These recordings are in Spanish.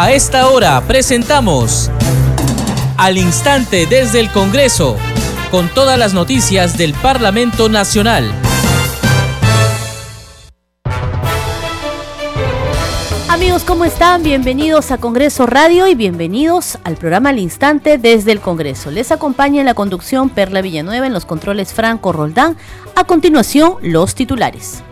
A esta hora presentamos Al Instante desde el Congreso, con todas las noticias del Parlamento Nacional. Amigos, ¿cómo están? Bienvenidos a Congreso Radio y bienvenidos al programa Al Instante desde el Congreso. Les acompaña en la conducción Perla Villanueva en los controles Franco Roldán. A continuación, los titulares.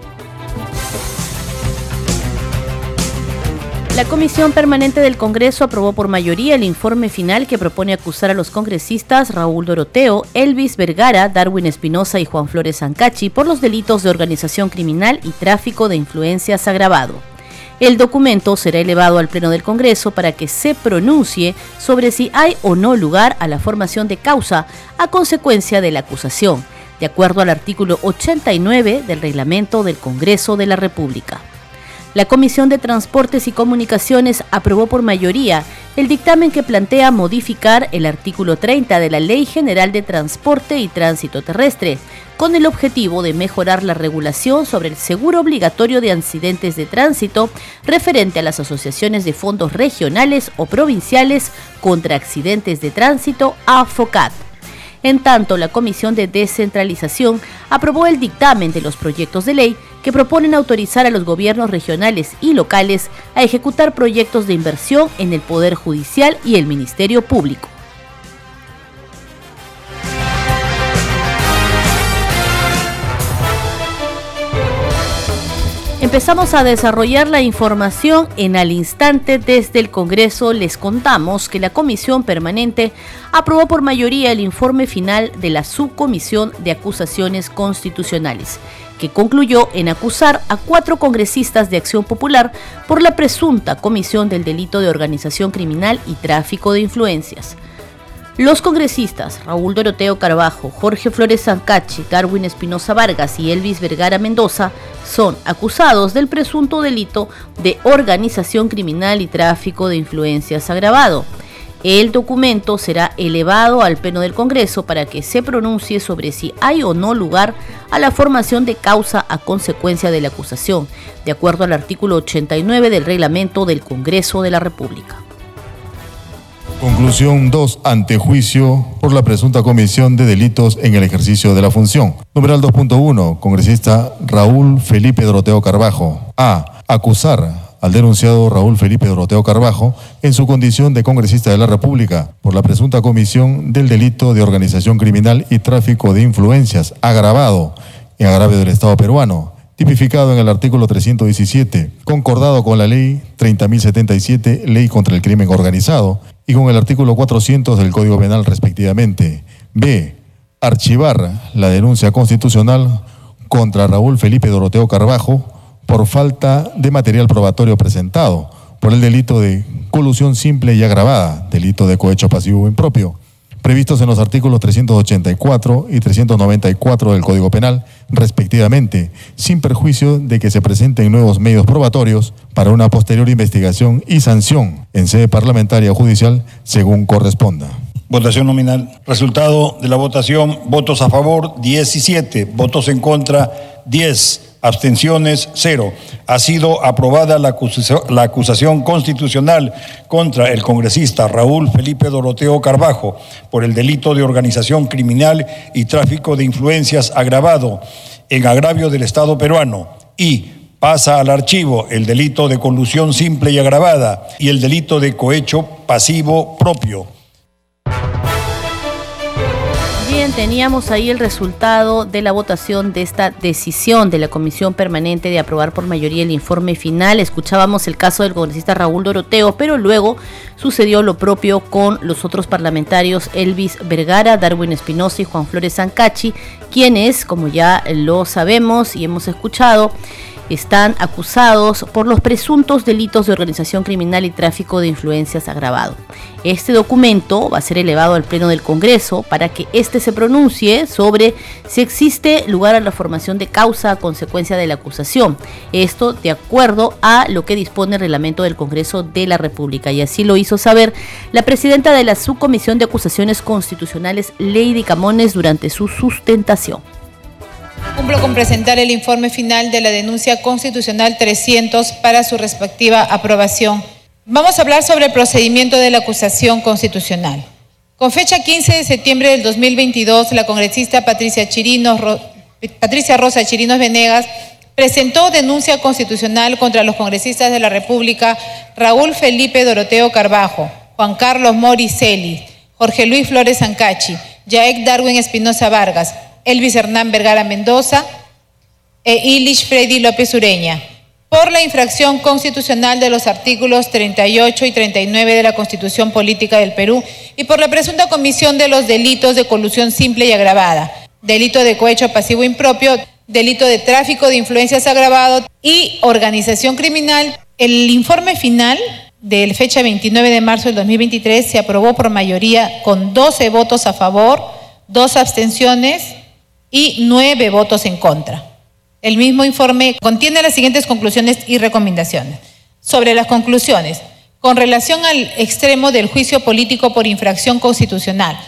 La Comisión Permanente del Congreso aprobó por mayoría el informe final que propone acusar a los congresistas Raúl Doroteo, Elvis Vergara, Darwin Espinosa y Juan Flores Ancachi por los delitos de organización criminal y tráfico de influencias agravado. El documento será elevado al Pleno del Congreso para que se pronuncie sobre si hay o no lugar a la formación de causa a consecuencia de la acusación, de acuerdo al artículo 89 del reglamento del Congreso de la República. La Comisión de Transportes y Comunicaciones aprobó por mayoría el dictamen que plantea modificar el artículo 30 de la Ley General de Transporte y Tránsito Terrestre, con el objetivo de mejorar la regulación sobre el seguro obligatorio de accidentes de tránsito referente a las asociaciones de fondos regionales o provinciales contra accidentes de tránsito, AFOCAT. En tanto, la Comisión de Descentralización aprobó el dictamen de los proyectos de ley que proponen autorizar a los gobiernos regionales y locales a ejecutar proyectos de inversión en el Poder Judicial y el Ministerio Público. Empezamos a desarrollar la información en al instante desde el Congreso. Les contamos que la Comisión Permanente aprobó por mayoría el informe final de la Subcomisión de Acusaciones Constitucionales que concluyó en acusar a cuatro congresistas de Acción Popular por la presunta comisión del delito de organización criminal y tráfico de influencias. Los congresistas Raúl Doroteo Carbajo, Jorge Flores Sancachi, Darwin Espinosa Vargas y Elvis Vergara Mendoza son acusados del presunto delito de organización criminal y tráfico de influencias agravado. El documento será elevado al Pleno del Congreso para que se pronuncie sobre si hay o no lugar a la formación de causa a consecuencia de la acusación, de acuerdo al artículo 89 del reglamento del Congreso de la República. Conclusión 2. Antejuicio por la presunta comisión de delitos en el ejercicio de la función. Numeral 2.1. Congresista Raúl Felipe Doroteo Carbajo. A. Acusar al denunciado Raúl Felipe Doroteo Carbajo en su condición de congresista de la República por la presunta comisión del delito de organización criminal y tráfico de influencias agravado en agravio del Estado peruano, tipificado en el artículo 317, concordado con la ley 30.077, ley contra el crimen organizado, y con el artículo 400 del Código Penal respectivamente. B. Archivar la denuncia constitucional contra Raúl Felipe Doroteo Carbajo por falta de material probatorio presentado, por el delito de colusión simple y agravada, delito de cohecho pasivo impropio, previstos en los artículos 384 y 394 del Código Penal, respectivamente, sin perjuicio de que se presenten nuevos medios probatorios para una posterior investigación y sanción en sede parlamentaria o judicial según corresponda. Votación nominal. Resultado de la votación, votos a favor 17, votos en contra 10 abstenciones cero. Ha sido aprobada la acusación, constitucional contra el congresista Raúl Felipe Doroteo Carbajo por el delito de organización criminal y tráfico de influencias agravado en agravio del Estado peruano y pasa al archivo el delito de colusión simple y agravada y el delito de cohecho pasivo propio teníamos ahí el resultado de la votación de esta decisión de la Comisión Permanente de aprobar por mayoría el informe final. Escuchábamos el caso del congresista Raúl Doroteo, pero luego sucedió lo propio con los otros parlamentarios Elvis Vergara, Darwin Espinosa y Juan Flores Sancachi, quienes, como ya lo sabemos y hemos escuchado, están acusados por los presuntos delitos de organización criminal y tráfico de influencias agravado. Este documento va a ser elevado al Pleno del Congreso para que éste se pronuncie sobre si existe lugar a la formación de causa a consecuencia de la acusación. Esto de acuerdo a lo que dispone el reglamento del Congreso de la República. Y así lo hizo saber la presidenta de la Subcomisión de Acusaciones Constitucionales, Lady Camones, durante su sustentación. Cumplo con presentar el informe final de la denuncia constitucional 300 para su respectiva aprobación. Vamos a hablar sobre el procedimiento de la acusación constitucional. Con fecha 15 de septiembre del 2022, la congresista Patricia, Patricia Rosa Chirinos Venegas presentó denuncia constitucional contra los congresistas de la República Raúl Felipe Doroteo Carbajo, Juan Carlos Mori Celis, Jorge Luis Flores Ancachi, Jaek Darwin Espinosa Vargas, Elvis Hernán Vergara Mendoza e Ilish Freddy López Ureña por la infracción constitucional de los artículos 38 y 39 de la Constitución Política del Perú y por la presunta comisión de los delitos de colusión simple y agravada, delito de cohecho pasivo impropio, delito de tráfico de influencias agravado y organización criminal. El informe final de fecha 29 de marzo del 2023 se aprobó por mayoría con 12 votos a favor, dos abstenciones y nueve votos en contra. El mismo informe contiene las siguientes conclusiones y recomendaciones. Sobre las conclusiones, con relación al extremo del juicio político por infracción constitucional,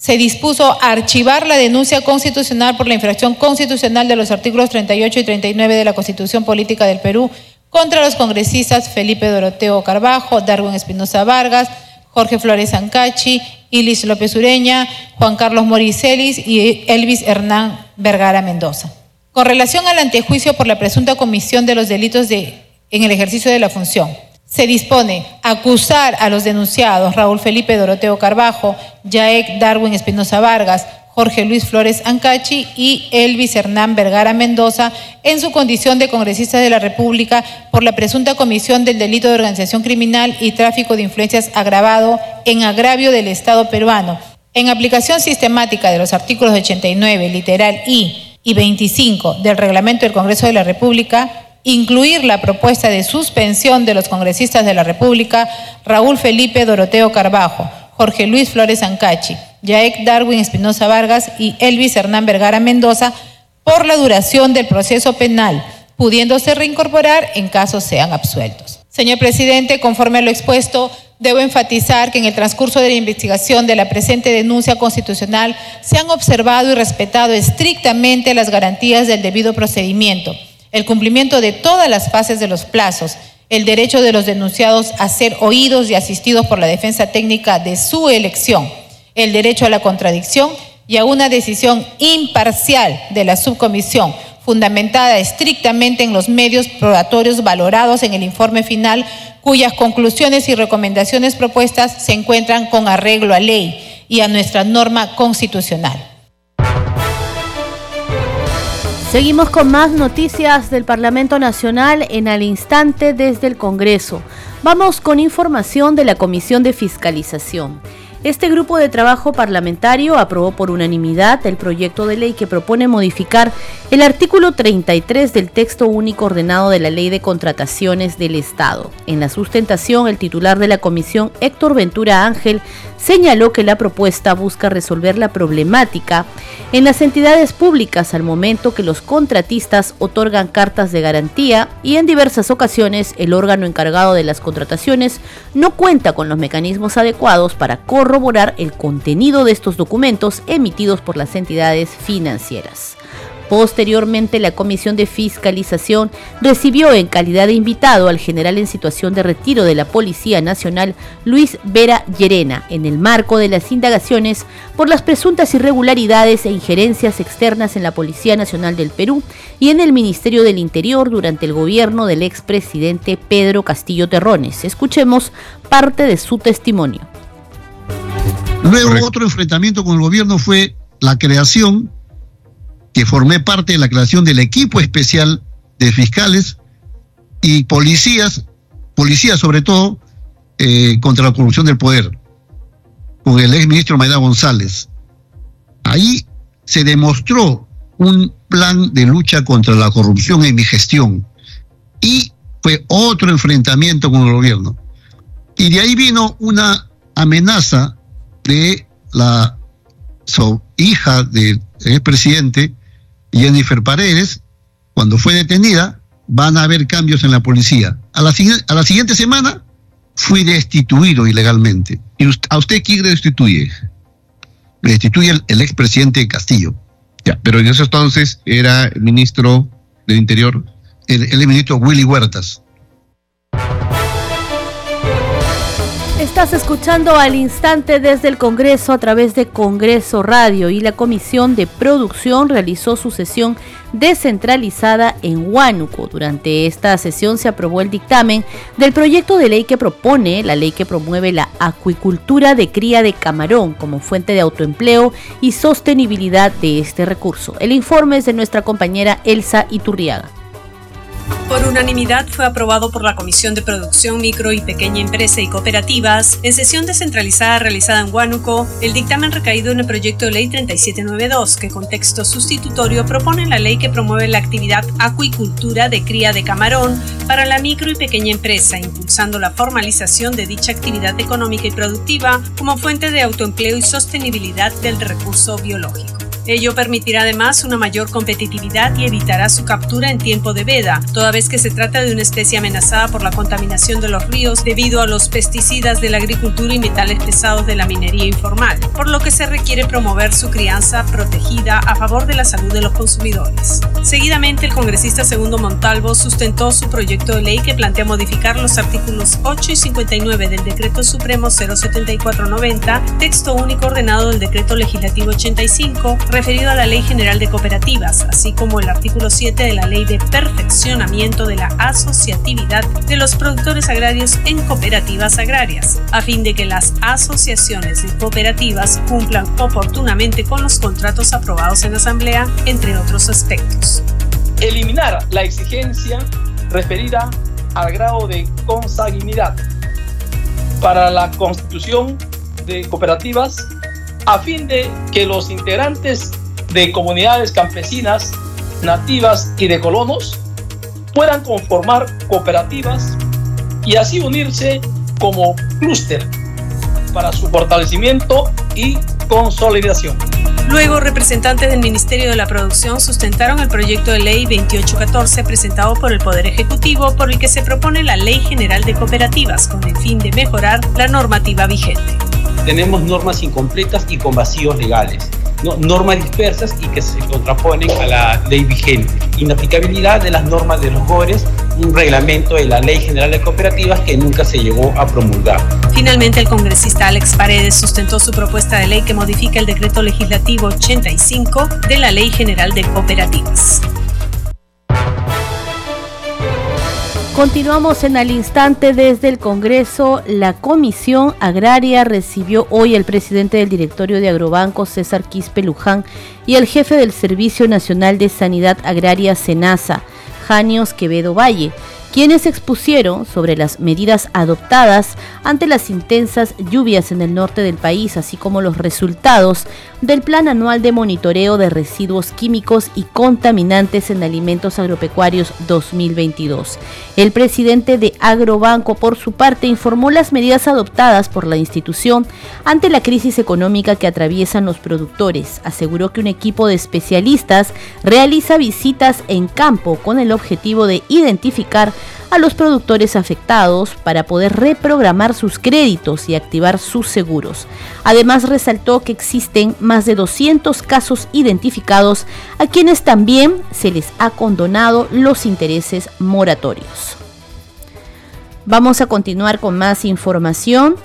se dispuso archivar la denuncia constitucional por la infracción constitucional de los artículos 38 y 39 de la Constitución Política del Perú contra los congresistas Felipe Doroteo Carbajo, Darwin Espinosa Vargas, Jorge Flores Ancachi, Ilis López Ureña, Juan Carlos Moricelis y Elvis Hernán Vergara Mendoza. Con relación al antejuicio por la presunta comisión de los delitos de, en el ejercicio de la función, se dispone acusar a los denunciados Raúl Felipe Doroteo Carbajo, Jaek Darwin Espinosa Vargas, Jorge Luis Flores Ancachi y Elvis Hernán Vergara Mendoza en su condición de congresistas de la República por la presunta comisión del delito de organización criminal y tráfico de influencias agravado en agravio del Estado peruano, en aplicación sistemática de los artículos 89, literal I y 25 del reglamento del Congreso de la República, incluir la propuesta de suspensión de los congresistas de la República Raúl Felipe Doroteo Carbajo, Jorge Luis Flores Ancachi, Jaek Darwin Espinosa Vargas y Elvis Hernán Vergara Mendoza por la duración del proceso penal, pudiéndose reincorporar en caso sean absueltos. Señor presidente, conforme a lo expuesto, Debo enfatizar que en el transcurso de la investigación de la presente denuncia constitucional se han observado y respetado estrictamente las garantías del debido procedimiento, el cumplimiento de todas las fases de los plazos, el derecho de los denunciados a ser oídos y asistidos por la defensa técnica de su elección, el derecho a la contradicción y a una decisión imparcial de la subcomisión fundamentada estrictamente en los medios probatorios valorados en el informe final, cuyas conclusiones y recomendaciones propuestas se encuentran con arreglo a ley y a nuestra norma constitucional. Seguimos con más noticias del Parlamento Nacional en al instante desde el Congreso. Vamos con información de la Comisión de Fiscalización. Este grupo de trabajo parlamentario aprobó por unanimidad el proyecto de ley que propone modificar el artículo 33 del texto único ordenado de la Ley de Contrataciones del Estado. En la sustentación, el titular de la comisión, Héctor Ventura Ángel, señaló que la propuesta busca resolver la problemática en las entidades públicas al momento que los contratistas otorgan cartas de garantía y en diversas ocasiones el órgano encargado de las contrataciones no cuenta con los mecanismos adecuados para corroborar el contenido de estos documentos emitidos por las entidades financieras. Posteriormente, la Comisión de Fiscalización recibió en calidad de invitado al general en situación de retiro de la Policía Nacional, Luis Vera Llerena, en el marco de las indagaciones por las presuntas irregularidades e injerencias externas en la Policía Nacional del Perú y en el Ministerio del Interior durante el gobierno del expresidente Pedro Castillo Terrones. Escuchemos parte de su testimonio. Luego otro enfrentamiento con el gobierno fue la creación, que formé parte de la creación del equipo especial de fiscales y policías, policías sobre todo, eh, contra la corrupción del poder, con el ex ministro Maida González. Ahí se demostró un plan de lucha contra la corrupción en mi gestión y fue otro enfrentamiento con el gobierno. Y de ahí vino una amenaza de la hija del expresidente, Jennifer Paredes, cuando fue detenida, van a haber cambios en la policía. A la, a la siguiente semana fui destituido ilegalmente. ¿Y a usted quién le destituye? Me destituye el, expresidente Castillo. Ya, pero en ese entonces era ministro del Interior. El, el ministro Willy Huertas. Estás escuchando al instante desde el Congreso a través de Congreso Radio y la Comisión de Producción realizó su sesión descentralizada en Huánuco. Durante esta sesión se aprobó el dictamen del proyecto de ley que propone la ley que promueve la acuicultura de cría de camarón como fuente de autoempleo y sostenibilidad de este recurso. El informe es de nuestra compañera Elsa Iturriaga. Por unanimidad fue aprobado por la Comisión de Producción Micro y Pequeña Empresa y Cooperativas en sesión descentralizada realizada en Huánuco el dictamen recaído en el proyecto de ley 3792 que con texto sustitutorio propone la ley que promueve la actividad acuicultura de cría de camarón para la micro y pequeña empresa, impulsando la formalización de dicha actividad económica y productiva como fuente de autoempleo y sostenibilidad del recurso biológico. Ello permitirá además una mayor competitividad y evitará su captura en tiempo de veda, toda vez que se trata de una especie amenazada por la contaminación de los ríos debido a los pesticidas de la agricultura y metales pesados de la minería informal, por lo que se requiere promover su crianza protegida a favor de la salud de los consumidores. Seguidamente, el congresista Segundo Montalvo sustentó su proyecto de ley que plantea modificar los artículos 8 y 59 del Decreto Supremo 07490, texto único ordenado del Decreto Legislativo 85, referido a la Ley General de Cooperativas, así como el artículo 7 de la Ley de Perfeccionamiento de la Asociatividad de los Productores Agrarios en Cooperativas Agrarias, a fin de que las asociaciones de cooperativas cumplan oportunamente con los contratos aprobados en Asamblea, entre otros aspectos. Eliminar la exigencia referida al grado de consanguinidad para la constitución de cooperativas a fin de que los integrantes de comunidades campesinas, nativas y de colonos puedan conformar cooperativas y así unirse como clúster para su fortalecimiento y consolidación. Luego, representantes del Ministerio de la Producción sustentaron el proyecto de ley 2814 presentado por el Poder Ejecutivo por el que se propone la Ley General de Cooperativas con el fin de mejorar la normativa vigente tenemos normas incompletas y con vacíos legales, normas dispersas y que se contraponen a la ley vigente, inaplicabilidad de las normas de los GORES, un reglamento de la Ley General de Cooperativas que nunca se llegó a promulgar. Finalmente, el congresista Alex Paredes sustentó su propuesta de ley que modifica el decreto legislativo 85 de la Ley General de Cooperativas. Continuamos en al instante desde el Congreso. La Comisión Agraria recibió hoy al presidente del directorio de Agrobanco, César Quispe Luján, y el jefe del Servicio Nacional de Sanidad Agraria, SENASA, Janios Quevedo Valle quienes expusieron sobre las medidas adoptadas ante las intensas lluvias en el norte del país, así como los resultados del Plan Anual de Monitoreo de Residuos Químicos y Contaminantes en Alimentos Agropecuarios 2022. El presidente de Agrobanco, por su parte, informó las medidas adoptadas por la institución ante la crisis económica que atraviesan los productores. Aseguró que un equipo de especialistas realiza visitas en campo con el objetivo de identificar a los productores afectados para poder reprogramar sus créditos y activar sus seguros. Además resaltó que existen más de 200 casos identificados a quienes también se les ha condonado los intereses moratorios. Vamos a continuar con más información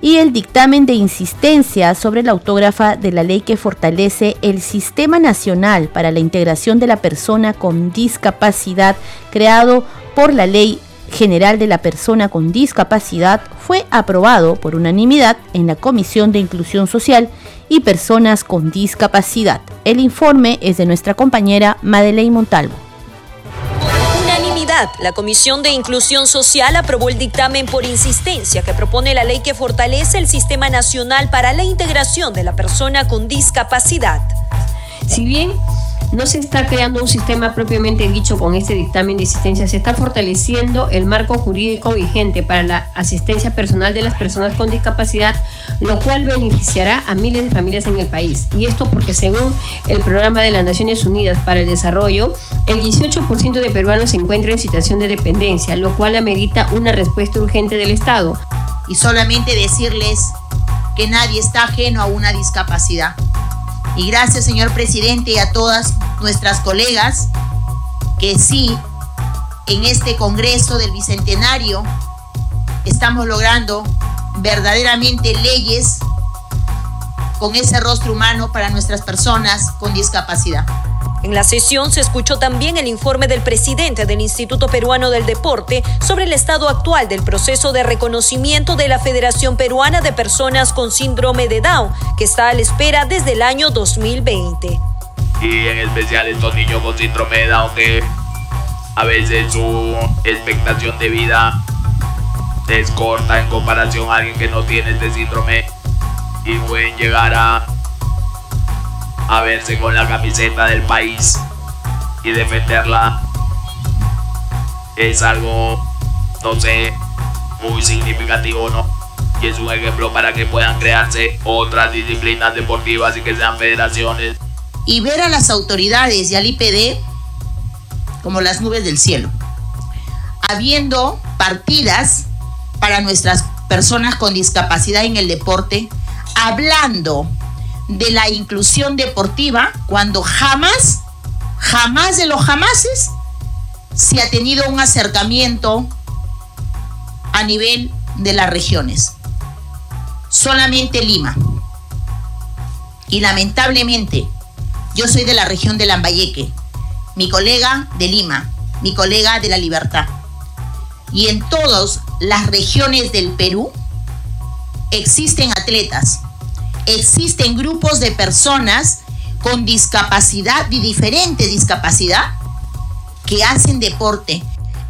y el dictamen de insistencia sobre la autógrafa de la ley que fortalece el Sistema Nacional para la Integración de la Persona con Discapacidad, creado por la Ley General de la Persona con Discapacidad, fue aprobado por unanimidad en la Comisión de Inclusión Social y Personas con Discapacidad. El informe es de nuestra compañera Madeleine Montalvo la Comisión de Inclusión Social aprobó el dictamen por insistencia que propone la ley que fortalece el Sistema Nacional para la Integración de la Persona con Discapacidad. Si bien no se está creando un sistema propiamente dicho con este dictamen de asistencia, se está fortaleciendo el marco jurídico vigente para la asistencia personal de las personas con discapacidad, lo cual beneficiará a miles de familias en el país. Y esto porque según el programa de las Naciones Unidas para el Desarrollo, el 18% de peruanos se encuentra en situación de dependencia, lo cual amerita una respuesta urgente del Estado. Y solamente decirles que nadie está ajeno a una discapacidad y gracias, señor presidente, y a todas nuestras colegas que sí, en este Congreso del Bicentenario, estamos logrando verdaderamente leyes con ese rostro humano para nuestras personas con discapacidad. En la sesión se escuchó también el informe del presidente del Instituto Peruano del Deporte sobre el estado actual del proceso de reconocimiento de la Federación Peruana de Personas con Síndrome de Down, que está a la espera desde el año 2020. Y en especial estos niños con síndrome de Down que a veces su expectación de vida es corta en comparación a alguien que no tiene este síndrome y pueden llegar a a verse con la camiseta del país y defenderla es algo, no sé, muy significativo, ¿no? Y es un ejemplo para que puedan crearse otras disciplinas deportivas y que sean federaciones. Y ver a las autoridades y al IPD como las nubes del cielo, habiendo partidas para nuestras personas con discapacidad en el deporte, hablando de la inclusión deportiva cuando jamás, jamás de los jamases se ha tenido un acercamiento a nivel de las regiones. Solamente Lima. Y lamentablemente, yo soy de la región de Lambayeque, mi colega de Lima, mi colega de la Libertad. Y en todas las regiones del Perú existen atletas existen grupos de personas con discapacidad y diferente discapacidad que hacen deporte.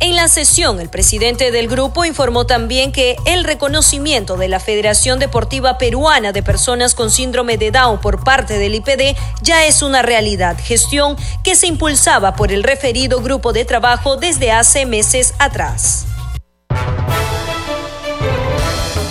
En la sesión, el presidente del grupo informó también que el reconocimiento de la Federación Deportiva Peruana de Personas con Síndrome de Down por parte del IPD ya es una realidad, gestión que se impulsaba por el referido grupo de trabajo desde hace meses atrás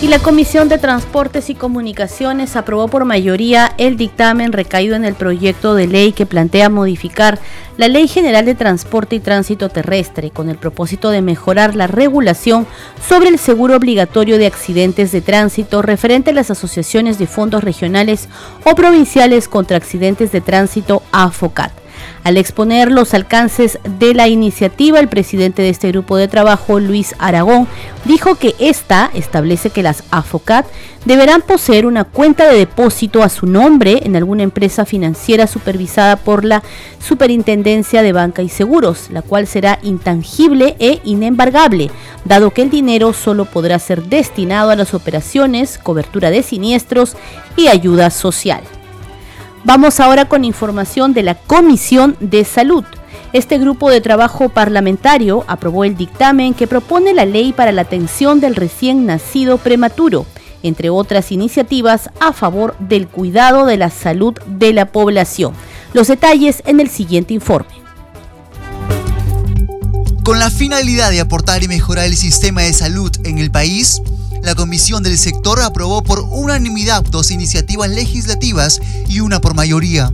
y la Comisión de Transportes y Comunicaciones aprobó por mayoría el dictamen recaído en el proyecto de ley que plantea modificar la Ley General de Transporte y Tránsito Terrestre con el propósito de mejorar la regulación sobre el seguro obligatorio de accidentes de tránsito referente a las asociaciones de fondos regionales o provinciales contra accidentes de tránsito AFOCAT. Al exponer los alcances de la iniciativa, el presidente de este grupo de trabajo, Luis Aragón, dijo que esta establece que las AFOCAT deberán poseer una cuenta de depósito a su nombre en alguna empresa financiera supervisada por la Superintendencia de Banca y Seguros, la cual será intangible e inembargable, dado que el dinero solo podrá ser destinado a las operaciones, cobertura de siniestros y ayuda social. Vamos ahora con información de la Comisión de Salud. Este grupo de trabajo parlamentario aprobó el dictamen que propone la ley para la atención del recién nacido prematuro, entre otras iniciativas a favor del cuidado de la salud de la población. Los detalles en el siguiente informe. Con la finalidad de aportar y mejorar el sistema de salud en el país, la Comisión del Sector aprobó por unanimidad dos iniciativas legislativas y una por mayoría.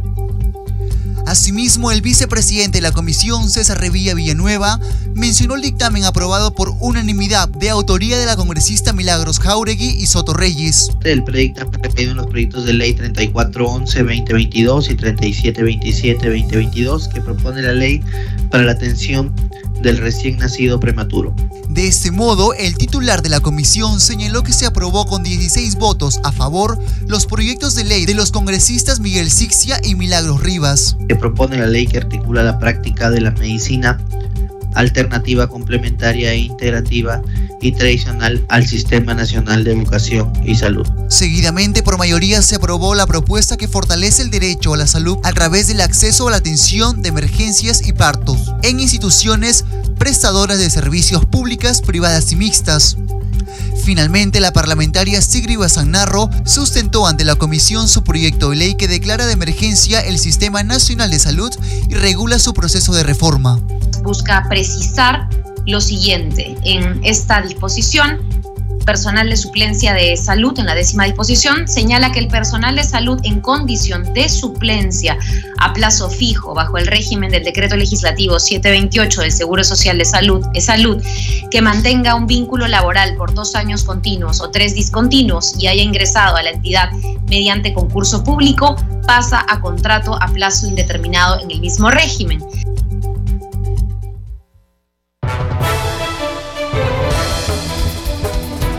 Asimismo, el vicepresidente de la comisión, César Revilla Villanueva, mencionó el dictamen aprobado por unanimidad de autoría de la congresista Milagros Jauregui y Soto Reyes. El proyecto en los proyectos de ley 3411-2022 y 3727-2022 que propone la ley para la atención del recién nacido prematuro. De este modo, el titular de la comisión señaló que se aprobó con 16 votos a favor los proyectos de ley de los congresistas Miguel Sixia y Milagros Rivas. Que propone la ley que articula la práctica de la medicina alternativa complementaria e integrativa y tradicional al Sistema Nacional de Educación y Salud. Seguidamente, por mayoría, se aprobó la propuesta que fortalece el derecho a la salud a través del acceso a la atención de emergencias y partos en instituciones prestadoras de servicios públicas, privadas y mixtas. Finalmente, la parlamentaria Sigrid Bazanarro sustentó ante la comisión su proyecto de ley que declara de emergencia el Sistema Nacional de Salud y regula su proceso de reforma. Busca precisar lo siguiente en esta disposición personal de suplencia de salud en la décima disposición señala que el personal de salud en condición de suplencia a plazo fijo bajo el régimen del decreto legislativo 728 del Seguro Social de Salud, salud, que mantenga un vínculo laboral por dos años continuos o tres discontinuos y haya ingresado a la entidad mediante concurso público, pasa a contrato a plazo indeterminado en el mismo régimen.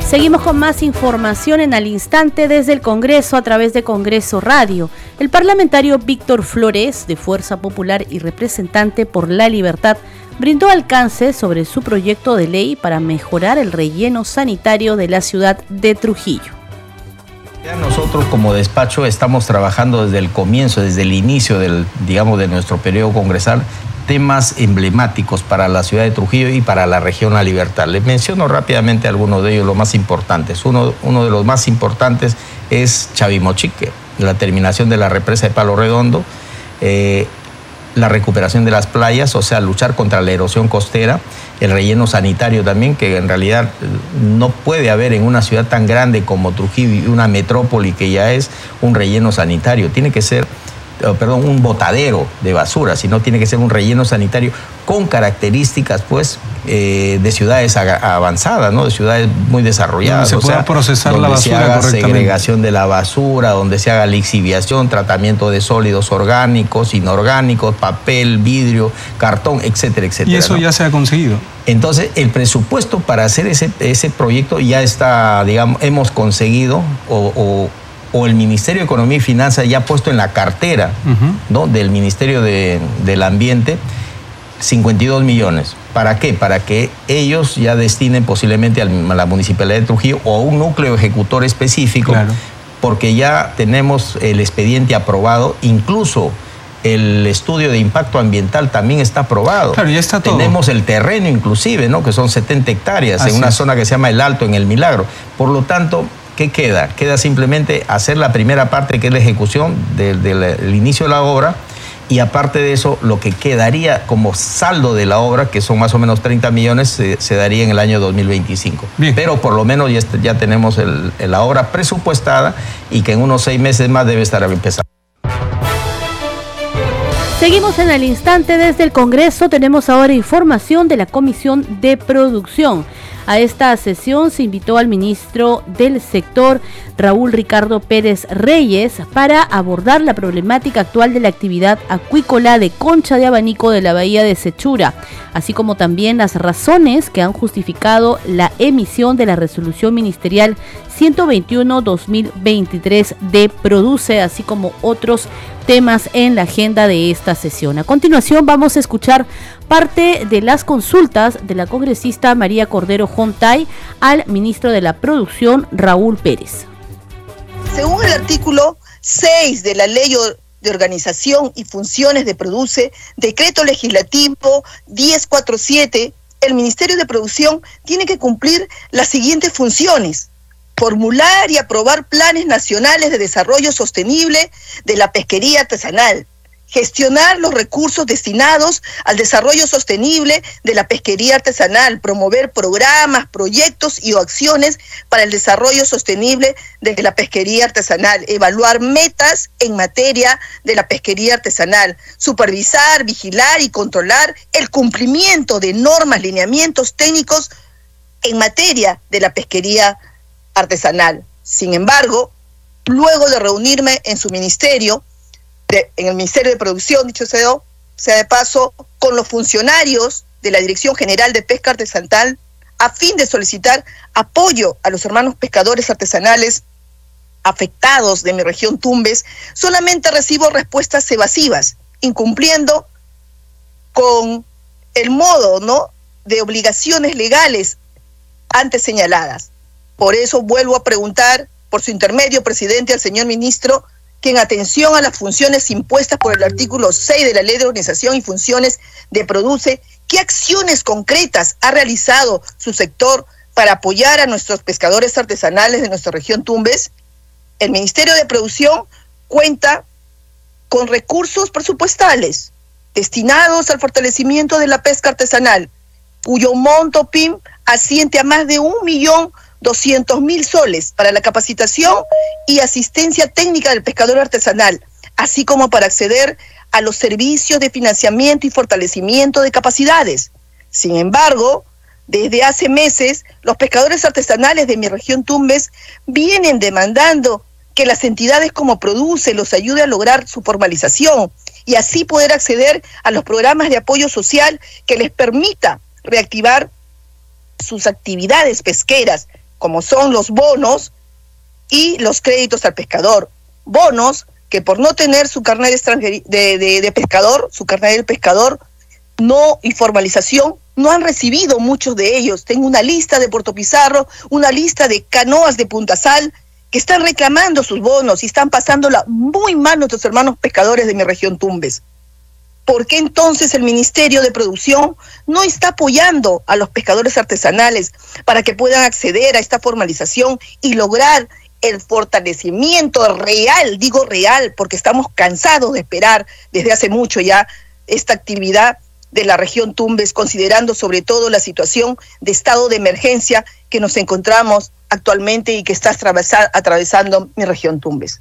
Seguimos con más información en al instante desde el Congreso a través de Congreso Radio. El parlamentario Víctor Flores, de Fuerza Popular y representante por la libertad, brindó alcance sobre su proyecto de ley para mejorar el relleno sanitario de la ciudad de Trujillo. Nosotros como despacho estamos trabajando desde el comienzo, desde el inicio del, digamos, de nuestro periodo congresal temas emblemáticos para la ciudad de Trujillo y para la región La Libertad. Les menciono rápidamente algunos de ellos, los más importantes. Uno, de los más importantes es Chavimochique, la terminación de la represa de Palo Redondo, eh, la recuperación de las playas, o sea, luchar contra la erosión costera, el relleno sanitario también, que en realidad no puede haber en una ciudad tan grande como Trujillo, una metrópoli que ya es un relleno sanitario, tiene que ser perdón, un botadero de basura, sino tiene que ser un relleno sanitario con características, pues, eh, de ciudades avanzadas, ¿no? De ciudades muy desarrolladas. Donde se pueda procesar la basura se haga segregación de la basura, donde se haga lixiviación, tratamiento de sólidos orgánicos, inorgánicos, papel, vidrio, cartón, etcétera, etcétera. Y eso ya se ha conseguido. Entonces, el presupuesto para hacer ese, ese proyecto ya está, digamos, hemos conseguido o o el Ministerio de Economía y Finanzas ya ha puesto en la cartera ¿no? del Ministerio del Ambiente 52 millones. ¿Para qué? Para que ellos ya destinen posiblemente a la Municipalidad de Trujillo o a un núcleo ejecutor específico, porque ya tenemos el expediente aprobado, incluso el estudio de impacto ambiental también está aprobado. Claro, ya está todo. Tenemos el terreno inclusive, ¿no? Que son 70 hectáreas en una zona que se llama El Alto, en El Milagro. Por lo tanto, ¿qué queda? Queda simplemente hacer la primera parte, que es la ejecución del, inicio de la obra, y aparte de eso, lo que quedaría como saldo de la obra, que son más o menos 30 millones, se, daría en el año 2025. Pero por lo menos ya, ya tenemos la obra presupuestada y que en unos seis meses más debe estar empezando. Seguimos en el instante desde el Congreso. Tenemos ahora información de la Comisión de Producción. A esta sesión se invitó al ministro del sector, Raúl Ricardo Pérez Reyes, para abordar la problemática actual de la actividad acuícola de concha de abanico de la bahía de Sechura, así como también las razones que han justificado la emisión de la resolución ministerial 121-2023 de Produce, así como otros temas en la agenda de esta sesión. A continuación vamos a escuchar parte de las consultas de la congresista María Cordero Jontay al ministro de la Producción Raúl Pérez. Según el artículo 6 de la ley de organización y funciones de Produce, decreto legislativo 1047, el Ministerio de Producción tiene que cumplir las siguientes funciones formular y aprobar planes nacionales de desarrollo sostenible de la pesquería artesanal, gestionar los recursos destinados al desarrollo sostenible de la pesquería artesanal, promover programas, proyectos y acciones para el desarrollo sostenible de la pesquería artesanal, evaluar metas en materia de la pesquería artesanal, supervisar, vigilar y controlar el cumplimiento de normas, lineamientos técnicos en materia de la pesquería artesanal. Sin embargo, luego de reunirme en su ministerio, en el Ministerio de Producción, dicho sea, sea de paso, con los funcionarios de la Dirección General de Pesca Artesanal, a fin de solicitar apoyo a los hermanos pescadores artesanales afectados de mi región Tumbes, solamente recibo respuestas evasivas, incumpliendo con el modo ¿no? de obligaciones legales antes señaladas. Por eso vuelvo a preguntar, por su intermedio, presidente, al señor ministro, en atención a las funciones impuestas por el artículo 6 de la Ley de Organización y Funciones de Produce, ¿qué acciones concretas ha realizado su sector para apoyar a nuestros pescadores artesanales de nuestra región Tumbes? El Ministerio de Producción cuenta con recursos presupuestales destinados al fortalecimiento de la pesca artesanal, cuyo monto PIM asciende a más de un millón 200 mil soles para la capacitación y asistencia técnica del pescador artesanal, así como para acceder a los servicios de financiamiento y fortalecimiento de capacidades. Sin embargo, desde hace meses, los pescadores artesanales de mi región Tumbes vienen demandando que las entidades como Produce los ayude a lograr su formalización y así poder acceder a los programas de apoyo social que les permita reactivar sus actividades pesqueras como son los bonos y los créditos al pescador. Bonos que por no tener su carnet de, pescador, su carnet del pescador, no y formalización, no han recibido muchos de ellos. Tengo una lista de Puerto Pizarro, una lista de canoas de Punta Sal que están reclamando sus bonos y están pasándola muy mal nuestros hermanos pescadores de mi región Tumbes. ¿Por qué entonces el Ministerio de Producción no está apoyando a los pescadores artesanales para que puedan acceder a esta formalización y lograr el fortalecimiento real, digo real, porque estamos cansados de esperar desde hace mucho ya esta actividad de la región Tumbes, considerando sobre todo la situación de estado de emergencia que nos encontramos actualmente y que está atravesando mi región Tumbes.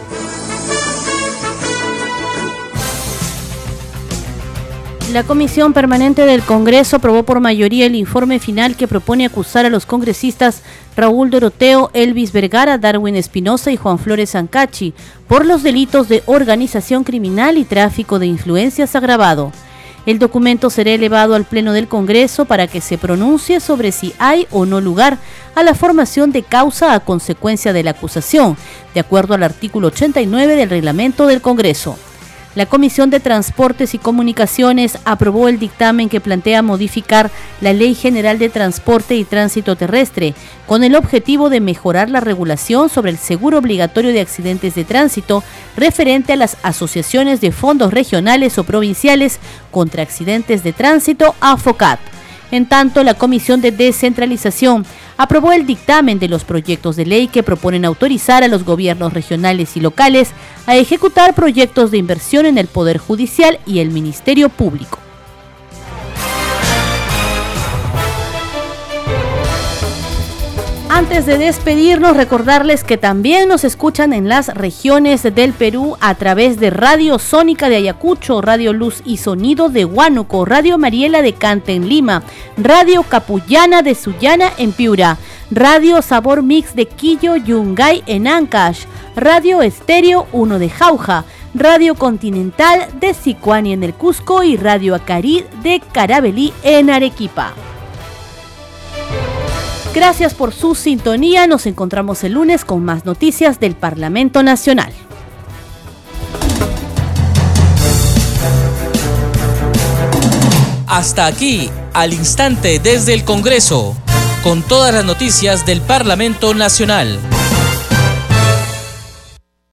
La Comisión Permanente del Congreso aprobó por mayoría el informe final que propone acusar a los congresistas Raúl Doroteo, Elvis Vergara, Darwin Espinosa y Juan Flores Ancachi por los delitos de organización criminal y tráfico de influencias agravado. El documento será elevado al Pleno del Congreso para que se pronuncie sobre si hay o no lugar a la formación de causa a consecuencia de la acusación, de acuerdo al artículo 89 del reglamento del Congreso. La Comisión de Transportes y Comunicaciones aprobó el dictamen que plantea modificar la Ley General de Transporte y Tránsito Terrestre con el objetivo de mejorar la regulación sobre el seguro obligatorio de accidentes de tránsito referente a las asociaciones de fondos regionales o provinciales contra accidentes de tránsito AFOCAT. En tanto, la Comisión de Descentralización aprobó el dictamen de los proyectos de ley que proponen autorizar a los gobiernos regionales y locales a ejecutar proyectos de inversión en el Poder Judicial y el Ministerio Público. Antes de despedirnos, recordarles que también nos escuchan en las regiones del Perú a través de Radio Sónica de Ayacucho, Radio Luz y Sonido de Huánuco, Radio Mariela de Cante en Lima, Radio Capullana de Sullana en Piura, Radio Sabor Mix de Quillo Yungay en Ancash, Radio Estéreo 1 de Jauja, Radio Continental de Sicuani en el Cusco y Radio Acarí de Carabelí en Arequipa. Gracias por su sintonía. Nos encontramos el lunes con más noticias del Parlamento Nacional. Hasta aquí, al instante desde el Congreso, con todas las noticias del Parlamento Nacional.